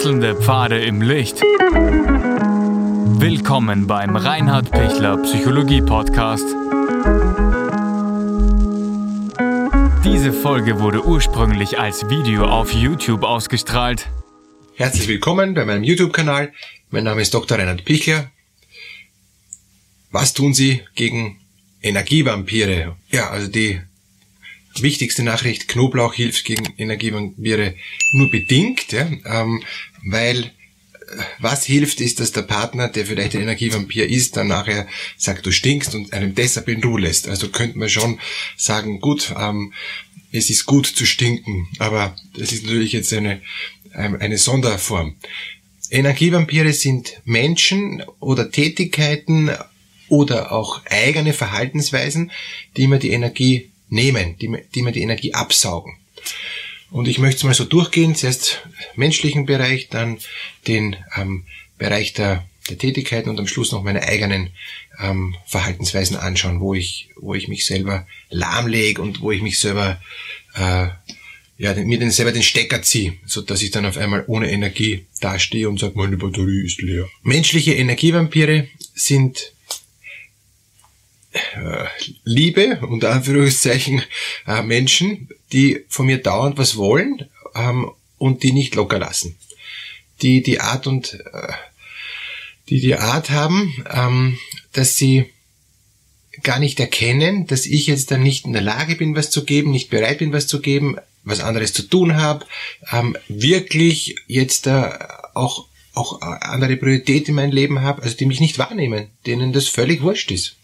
Wechselnde Pfade im Licht. Willkommen beim Reinhard Pichler Psychologie Podcast. Diese Folge wurde ursprünglich als Video auf YouTube ausgestrahlt. Herzlich willkommen bei meinem YouTube-Kanal. Mein Name ist Dr. Reinhard Pichler. Was tun Sie gegen Energievampire? Ja, also die wichtigste Nachricht, Knoblauch hilft gegen Energievampire nur bedingt, ja, ähm, weil äh, was hilft, ist, dass der Partner, der vielleicht ein Energievampir ist, dann nachher sagt, du stinkst und einem deshalb in Ruhe lässt. Also könnte man schon sagen, gut, ähm, es ist gut zu stinken, aber das ist natürlich jetzt eine, eine Sonderform. Energievampire sind Menschen oder Tätigkeiten oder auch eigene Verhaltensweisen, die man die Energie nehmen, die, die mir die Energie absaugen. Und ich möchte es mal so durchgehen, zuerst menschlichen Bereich, dann den ähm, Bereich der, der Tätigkeiten und am Schluss noch meine eigenen ähm, Verhaltensweisen anschauen, wo ich, wo ich mich selber lahmlege und wo ich mich selber, äh, ja, mir den, selber den Stecker ziehe, so dass ich dann auf einmal ohne Energie dastehe und sage, meine Batterie ist leer. Menschliche Energievampire sind Liebe, unter Anführungszeichen, äh, Menschen, die von mir dauernd was wollen ähm, und die nicht locker lassen. Die die Art und äh, die die Art haben, ähm, dass sie gar nicht erkennen, dass ich jetzt dann nicht in der Lage bin, was zu geben, nicht bereit bin, was zu geben, was anderes zu tun habe, ähm, wirklich jetzt äh, auch auch andere Priorität in meinem Leben habe, also die mich nicht wahrnehmen, denen das völlig wurscht ist.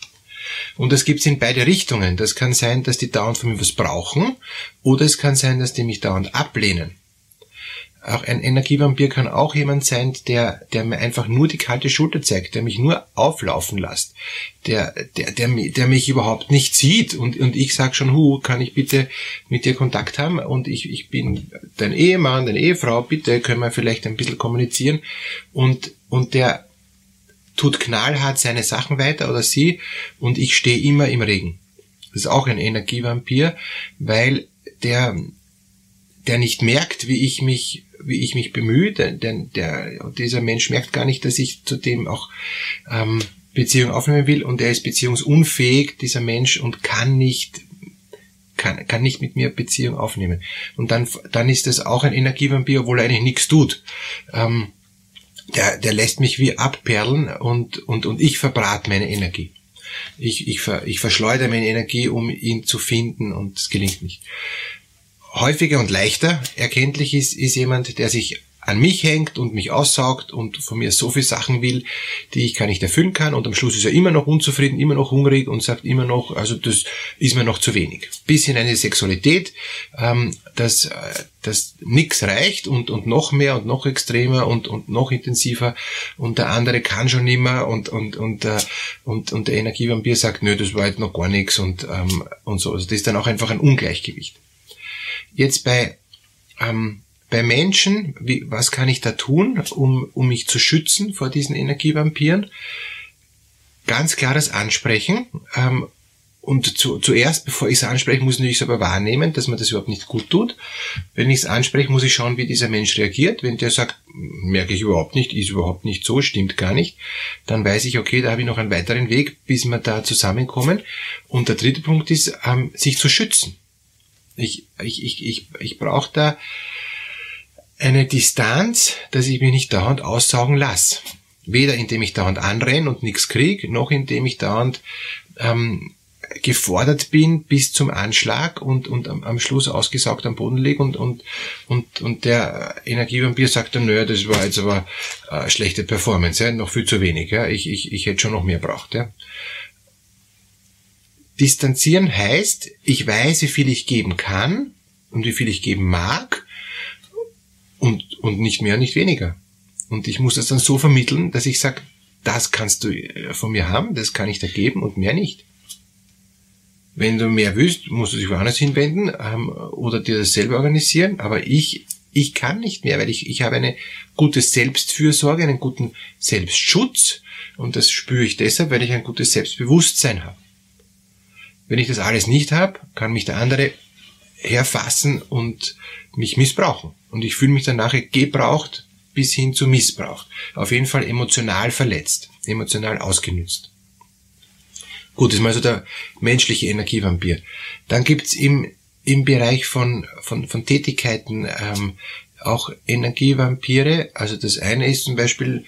Und das gibt's in beide Richtungen. Das kann sein, dass die dauernd von mir was brauchen, oder es kann sein, dass die mich dauernd ablehnen. Auch ein Energievampir kann auch jemand sein, der, der mir einfach nur die kalte Schulter zeigt, der mich nur auflaufen lässt, der, der, der, der mich überhaupt nicht sieht und, und ich sag schon, hu, kann ich bitte mit dir Kontakt haben und ich, ich bin dein Ehemann, deine Ehefrau, bitte können wir vielleicht ein bisschen kommunizieren und, und der tut knallhart seine Sachen weiter oder sie und ich stehe immer im Regen. Das ist auch ein Energievampir, weil der, der nicht merkt, wie ich mich, wie ich mich bemühe, denn der, dieser Mensch merkt gar nicht, dass ich zudem auch ähm, Beziehung aufnehmen will und er ist beziehungsunfähig, dieser Mensch, und kann nicht kann, kann nicht mit mir Beziehung aufnehmen. Und dann, dann ist das auch ein Energievampir, obwohl er eigentlich nichts tut. Ähm, der, der lässt mich wie abperlen und, und, und ich verbrate meine Energie. Ich, ich, ver, ich verschleudere meine Energie, um ihn zu finden und es gelingt nicht. Häufiger und leichter erkenntlich ist, ist jemand, der sich an mich hängt und mich aussaugt und von mir so viel Sachen will, die ich gar nicht erfüllen kann und am Schluss ist er immer noch unzufrieden, immer noch hungrig und sagt immer noch, also das ist mir noch zu wenig. Bis in eine Sexualität, ähm, dass, äh, dass nix reicht und, und noch mehr und noch extremer und, und noch intensiver und der andere kann schon nimmer und, und, und, äh, und, und der Energievampir sagt, nö, das war jetzt noch gar nichts und, ähm, und so. Also das ist dann auch einfach ein Ungleichgewicht. Jetzt bei ähm, bei Menschen, wie, was kann ich da tun, um, um mich zu schützen vor diesen Energievampiren? Ganz klares Ansprechen. Ähm, und zu, zuerst, bevor ich es anspreche, muss ich es aber wahrnehmen, dass man das überhaupt nicht gut tut. Wenn ich es anspreche, muss ich schauen, wie dieser Mensch reagiert. Wenn der sagt, merke ich überhaupt nicht, ist überhaupt nicht so, stimmt gar nicht, dann weiß ich, okay, da habe ich noch einen weiteren Weg, bis wir da zusammenkommen. Und der dritte Punkt ist, ähm, sich zu schützen. Ich, ich, ich, ich, ich brauche da eine Distanz, dass ich mich nicht dauernd aussaugen lasse. Weder indem ich dauernd anrenne und nichts krieg, noch indem ich dauernd ähm, gefordert bin bis zum Anschlag und, und am, am Schluss ausgesaugt am Boden liege und, und, und, und der Energievampir sagt dann, naja, das war jetzt aber äh, schlechte Performance, ja, noch viel zu wenig, ja, ich, ich, ich hätte schon noch mehr braucht. Ja. Distanzieren heißt, ich weiß, wie viel ich geben kann und wie viel ich geben mag und, und nicht mehr, nicht weniger. Und ich muss das dann so vermitteln, dass ich sage, das kannst du äh, von mir haben, das kann ich dir geben und mehr nicht. Wenn du mehr willst, musst du dich woanders hinwenden ähm, oder dir das selber organisieren. Aber ich, ich kann nicht mehr, weil ich, ich habe eine gute Selbstfürsorge, einen guten Selbstschutz. Und das spüre ich deshalb, weil ich ein gutes Selbstbewusstsein habe. Wenn ich das alles nicht habe, kann mich der andere herfassen und mich missbrauchen. Und ich fühle mich dann nachher gebraucht, bis hin zu Missbrauch. Auf jeden Fall emotional verletzt, emotional ausgenützt. Gut, das ist mal so der menschliche Energievampir. Dann gibt's im, im Bereich von, von, von Tätigkeiten ähm, auch Energievampire. Also das eine ist zum Beispiel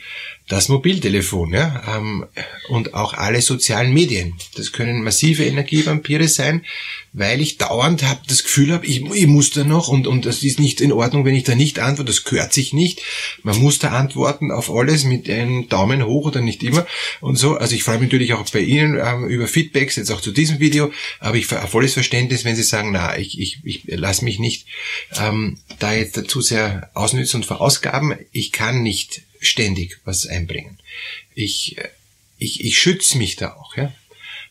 das Mobiltelefon ja, ähm, und auch alle sozialen Medien. Das können massive Energievampire sein, weil ich dauernd hab, das Gefühl habe, ich, ich muss da noch und, und das ist nicht in Ordnung, wenn ich da nicht antworte, das gehört sich nicht. Man muss da antworten auf alles mit einem Daumen hoch oder nicht immer und so. Also ich freue mich natürlich auch bei Ihnen ähm, über Feedbacks, jetzt auch zu diesem Video, aber ich volles Verständnis, wenn Sie sagen, na, ich, ich, ich lasse mich nicht ähm, da jetzt dazu sehr ausnützen und verausgaben. Ich kann nicht ständig was einbringen. Ich, ich, ich schütze mich da auch, ja.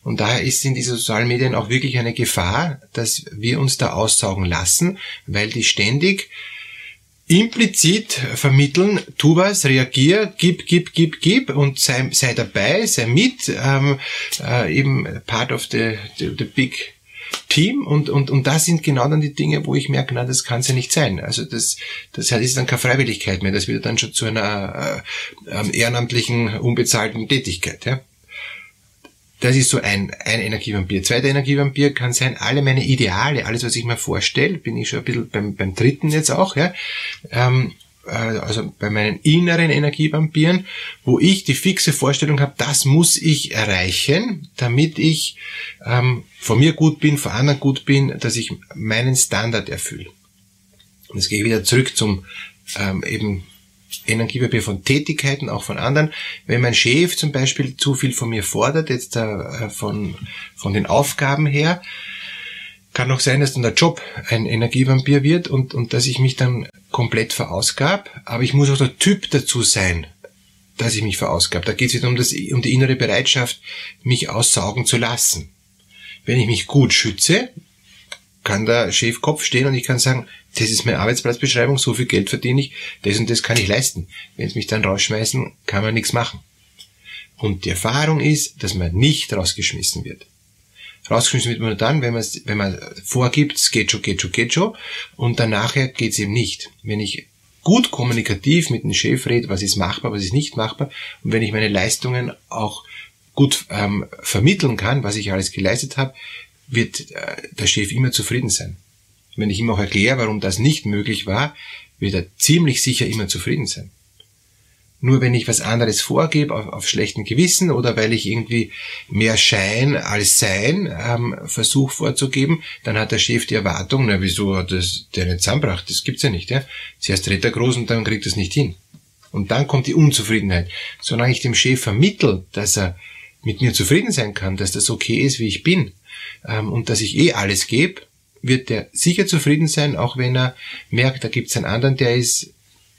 Und daher ist in diesen sozialen Medien auch wirklich eine Gefahr, dass wir uns da aussaugen lassen, weil die ständig implizit vermitteln, tu was, reagier, gib, gib, gib, gib und sei, sei dabei, sei mit, ähm, äh, eben part of the, the, the big Team und, und, und das sind genau dann die Dinge, wo ich merke, na, das kann es ja nicht sein. Also das, das ist dann keine Freiwilligkeit mehr, das wird dann schon zu einer äh, äh, ehrenamtlichen, unbezahlten Tätigkeit. Ja? Das ist so ein, ein Energievampir. Zweiter Energievampir kann sein, alle meine Ideale, alles, was ich mir vorstelle, bin ich schon ein bisschen beim, beim dritten jetzt auch, ja, ähm, äh, also bei meinen inneren Energievampiren, wo ich die fixe Vorstellung habe, das muss ich erreichen, damit ich ähm, von mir gut bin, von anderen gut bin, dass ich meinen Standard erfülle. Und jetzt gehe ich wieder zurück zum ähm, eben Energiepapier von Tätigkeiten, auch von anderen. Wenn mein Chef zum Beispiel zu viel von mir fordert, jetzt äh, von, von den Aufgaben her, kann auch sein, dass dann der Job ein Energievampir wird und, und dass ich mich dann komplett verausgab. Aber ich muss auch der Typ dazu sein, dass ich mich verausgab. Da geht es wieder um, das, um die innere Bereitschaft, mich aussaugen zu lassen. Wenn ich mich gut schütze, kann der Chef Kopf stehen und ich kann sagen, das ist meine Arbeitsplatzbeschreibung, so viel Geld verdiene ich, das und das kann ich leisten. Wenn sie mich dann rausschmeißen, kann man nichts machen. Und die Erfahrung ist, dass man nicht rausgeschmissen wird. Rausgeschmissen wird man nur dann, wenn man, wenn man vorgibt, es geht schon, geht schon, geht schon, und dann nachher geht es eben nicht. Wenn ich gut kommunikativ mit dem Chef rede, was ist machbar, was ist nicht machbar, und wenn ich meine Leistungen auch gut ähm, vermitteln kann, was ich alles geleistet habe, wird äh, der Chef immer zufrieden sein. Wenn ich ihm auch erkläre, warum das nicht möglich war, wird er ziemlich sicher immer zufrieden sein. Nur wenn ich was anderes vorgebe auf, auf schlechten Gewissen oder weil ich irgendwie mehr Schein als Sein ähm, versuche vorzugeben, dann hat der Chef die Erwartung, na wieso hat das der nicht zusammengebracht? Das gibt's ja nicht, ja. Zuerst redet er groß und dann kriegt er es nicht hin. Und dann kommt die Unzufriedenheit. Solange ich dem Chef vermittel, dass er mit mir zufrieden sein kann, dass das okay ist, wie ich bin, ähm, und dass ich eh alles gebe, wird der sicher zufrieden sein, auch wenn er merkt, da gibt's einen anderen, der ist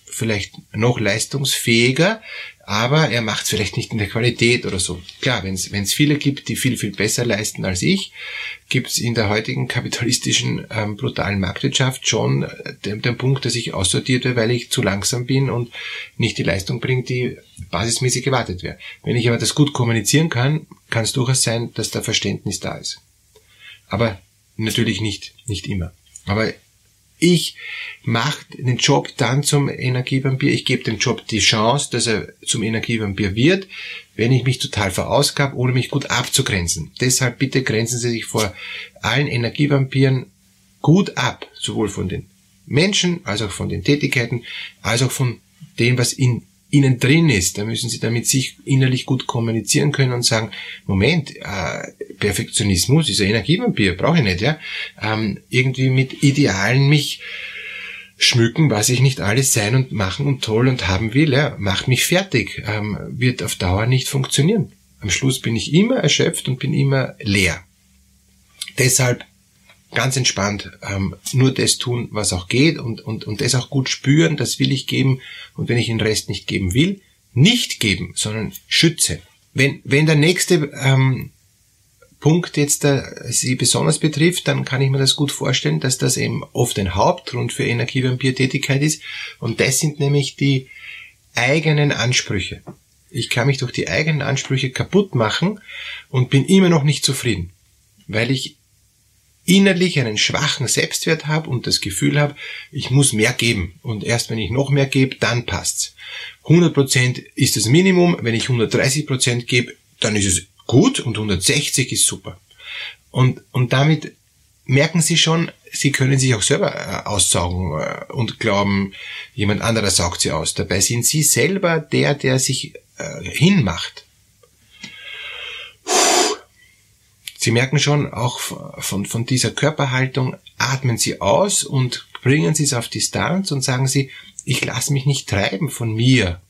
vielleicht noch leistungsfähiger, aber er macht es vielleicht nicht in der Qualität oder so. Klar, wenn es viele gibt, die viel, viel besser leisten als ich, gibt es in der heutigen kapitalistischen ähm, brutalen Marktwirtschaft schon äh, den, den Punkt, dass ich aussortiert werde, weil ich zu langsam bin und nicht die Leistung bringe, die basismäßig gewartet wäre. Wenn ich aber das gut kommunizieren kann, kann es durchaus sein, dass da Verständnis da ist. Aber natürlich nicht, nicht immer. Aber ich mache den Job dann zum Energievampir. Ich gebe dem Job die Chance, dass er zum Energievampir wird, wenn ich mich total verausgab, ohne mich gut abzugrenzen. Deshalb bitte grenzen Sie sich vor allen Energievampiren gut ab, sowohl von den Menschen, als auch von den Tätigkeiten, als auch von dem, was in ihnen drin ist. Da müssen sie damit sich innerlich gut kommunizieren können und sagen, Moment, äh, Perfektionismus ist ein Energievampir, brauche ich nicht, ja. Ähm, irgendwie mit Idealen mich schmücken, was ich nicht alles sein und machen und toll und haben will, ja, macht mich fertig, ähm, wird auf Dauer nicht funktionieren. Am Schluss bin ich immer erschöpft und bin immer leer. Deshalb ganz entspannt ähm, nur das tun, was auch geht und, und, und das auch gut spüren, das will ich geben und wenn ich den Rest nicht geben will, nicht geben, sondern schütze. Wenn, wenn der nächste ähm, Punkt jetzt äh, Sie besonders betrifft, dann kann ich mir das gut vorstellen, dass das eben oft ein Hauptgrund für Energievampir-Tätigkeit ist und das sind nämlich die eigenen Ansprüche. Ich kann mich durch die eigenen Ansprüche kaputt machen und bin immer noch nicht zufrieden, weil ich innerlich einen schwachen Selbstwert habe und das Gefühl habe, ich muss mehr geben. Und erst wenn ich noch mehr gebe, dann passt's. 100% ist das Minimum. Wenn ich 130% gebe, dann ist es gut und 160 ist super. Und, und damit merken Sie schon, Sie können sich auch selber äh, aussaugen äh, und glauben, jemand anderer saugt Sie aus. Dabei sind Sie selber der, der sich äh, hinmacht. Sie merken schon, auch von, von dieser Körperhaltung atmen Sie aus und bringen Sie es auf Distanz und sagen Sie, ich lasse mich nicht treiben von mir.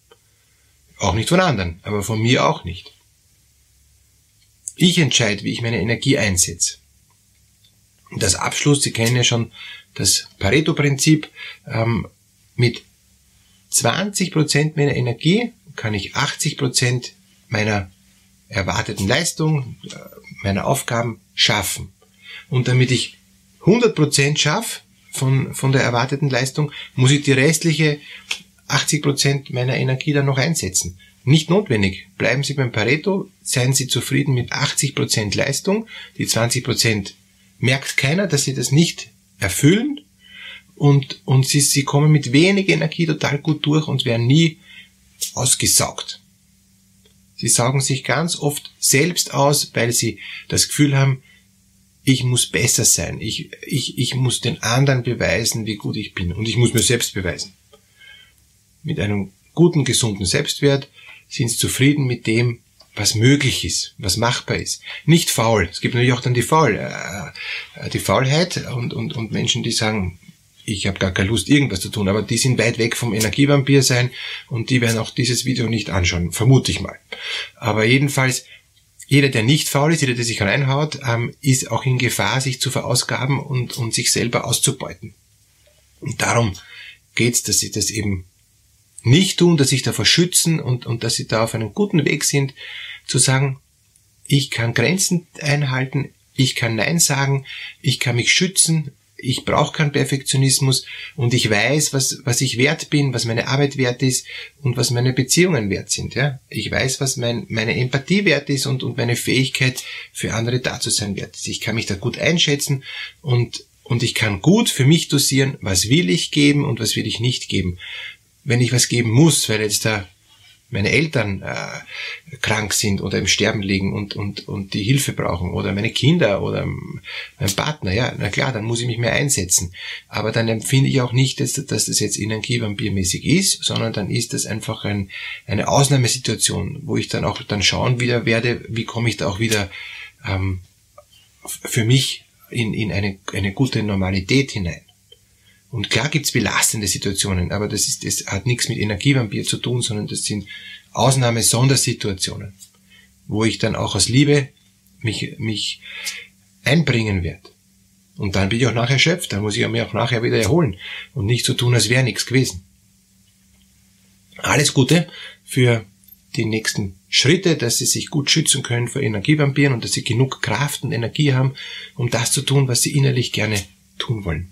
Auch nicht von anderen, aber von mir auch nicht. Ich entscheide, wie ich meine Energie einsetze. Und das Abschluss, Sie kennen ja schon das Pareto-Prinzip, ähm, mit 20% meiner Energie kann ich 80% meiner erwarteten Leistung, äh, meiner Aufgaben schaffen. Und damit ich 100% schaffe von, von der erwarteten Leistung, muss ich die restliche 80% meiner Energie dann noch einsetzen. Nicht notwendig. Bleiben Sie beim Pareto, seien Sie zufrieden mit 80% Leistung. Die 20% merkt keiner, dass Sie das nicht erfüllen und, und Sie, Sie kommen mit wenig Energie total gut durch und werden nie ausgesaugt. Sie saugen sich ganz oft selbst aus, weil sie das Gefühl haben, ich muss besser sein, ich, ich, ich muss den anderen beweisen, wie gut ich bin und ich muss mir selbst beweisen. Mit einem guten, gesunden Selbstwert sind sie zufrieden mit dem, was möglich ist, was machbar ist. Nicht faul. Es gibt natürlich auch dann die Faul, äh, die Faulheit und, und, und Menschen, die sagen, ich habe gar keine Lust, irgendwas zu tun, aber die sind weit weg vom Energievampir sein und die werden auch dieses Video nicht anschauen, vermute ich mal. Aber jedenfalls, jeder, der nicht faul ist, jeder, der sich reinhaut, ähm, ist auch in Gefahr, sich zu verausgaben und, und sich selber auszubeuten. Und darum geht's, dass sie das eben nicht tun, dass sich davor schützen und, und dass sie da auf einem guten Weg sind, zu sagen, ich kann Grenzen einhalten, ich kann Nein sagen, ich kann mich schützen, ich brauche keinen Perfektionismus und ich weiß, was, was ich wert bin, was meine Arbeit wert ist und was meine Beziehungen wert sind. Ja? Ich weiß, was mein, meine Empathie wert ist und, und meine Fähigkeit für andere da zu sein wert ist. Ich kann mich da gut einschätzen und, und ich kann gut für mich dosieren, was will ich geben und was will ich nicht geben. Wenn ich was geben muss, weil jetzt da meine Eltern äh, krank sind oder im Sterben liegen und, und, und die Hilfe brauchen oder meine Kinder oder mein Partner, ja, na klar, dann muss ich mich mehr einsetzen. Aber dann empfinde ich auch nicht, dass, dass das jetzt energievampirmäßig ist, sondern dann ist das einfach ein, eine Ausnahmesituation, wo ich dann auch dann schauen wieder werde, wie komme ich da auch wieder ähm, für mich in, in eine, eine gute Normalität hinein. Und klar gibt's belastende Situationen, aber das, ist, das hat nichts mit Energievampir zu tun, sondern das sind Ausnahme-Sondersituationen, wo ich dann auch aus Liebe mich, mich einbringen werde. Und dann bin ich auch nachher erschöpft, dann muss ich mich auch nachher wieder erholen und nicht so tun, als wäre nichts gewesen. Alles Gute für die nächsten Schritte, dass sie sich gut schützen können vor Energievampiren und dass sie genug Kraft und Energie haben, um das zu tun, was sie innerlich gerne tun wollen.